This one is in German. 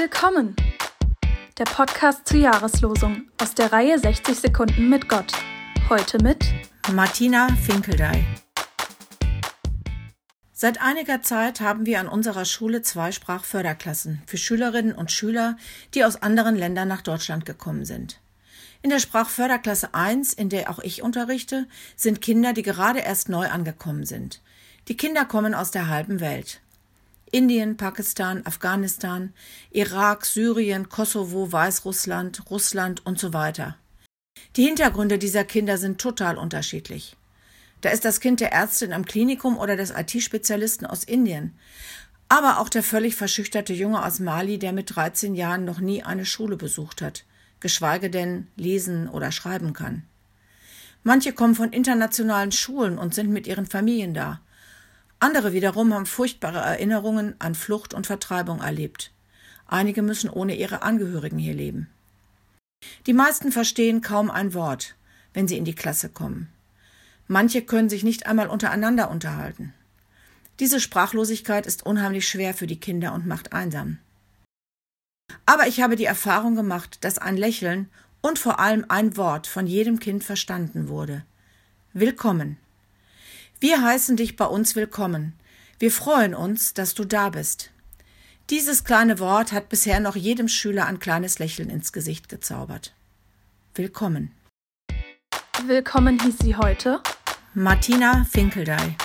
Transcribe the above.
Willkommen! Der Podcast zur Jahreslosung aus der Reihe 60 Sekunden mit Gott. Heute mit Martina Finkeldey. Seit einiger Zeit haben wir an unserer Schule zwei Sprachförderklassen für Schülerinnen und Schüler, die aus anderen Ländern nach Deutschland gekommen sind. In der Sprachförderklasse 1, in der auch ich unterrichte, sind Kinder, die gerade erst neu angekommen sind. Die Kinder kommen aus der halben Welt. Indien, Pakistan, Afghanistan, Irak, Syrien, Kosovo, Weißrussland, Russland und so weiter. Die Hintergründe dieser Kinder sind total unterschiedlich. Da ist das Kind der Ärztin am Klinikum oder des IT-Spezialisten aus Indien. Aber auch der völlig verschüchterte Junge aus Mali, der mit 13 Jahren noch nie eine Schule besucht hat, geschweige denn lesen oder schreiben kann. Manche kommen von internationalen Schulen und sind mit ihren Familien da. Andere wiederum haben furchtbare Erinnerungen an Flucht und Vertreibung erlebt. Einige müssen ohne ihre Angehörigen hier leben. Die meisten verstehen kaum ein Wort, wenn sie in die Klasse kommen. Manche können sich nicht einmal untereinander unterhalten. Diese Sprachlosigkeit ist unheimlich schwer für die Kinder und macht einsam. Aber ich habe die Erfahrung gemacht, dass ein Lächeln und vor allem ein Wort von jedem Kind verstanden wurde. Willkommen. Wir heißen dich bei uns willkommen. Wir freuen uns, dass du da bist. Dieses kleine Wort hat bisher noch jedem Schüler ein kleines Lächeln ins Gesicht gezaubert. Willkommen. Willkommen hieß sie heute Martina Finkeldey.